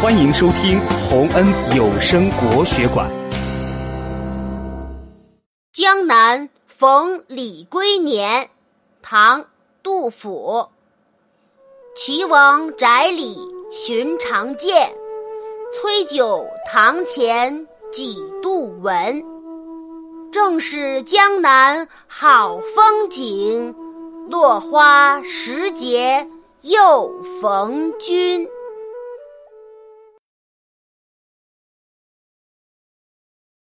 欢迎收听洪恩有声国学馆。江南逢李龟年唐杜甫。岐王宅里寻常见崔九堂前几度闻。正是江南好风景落花时节又逢君。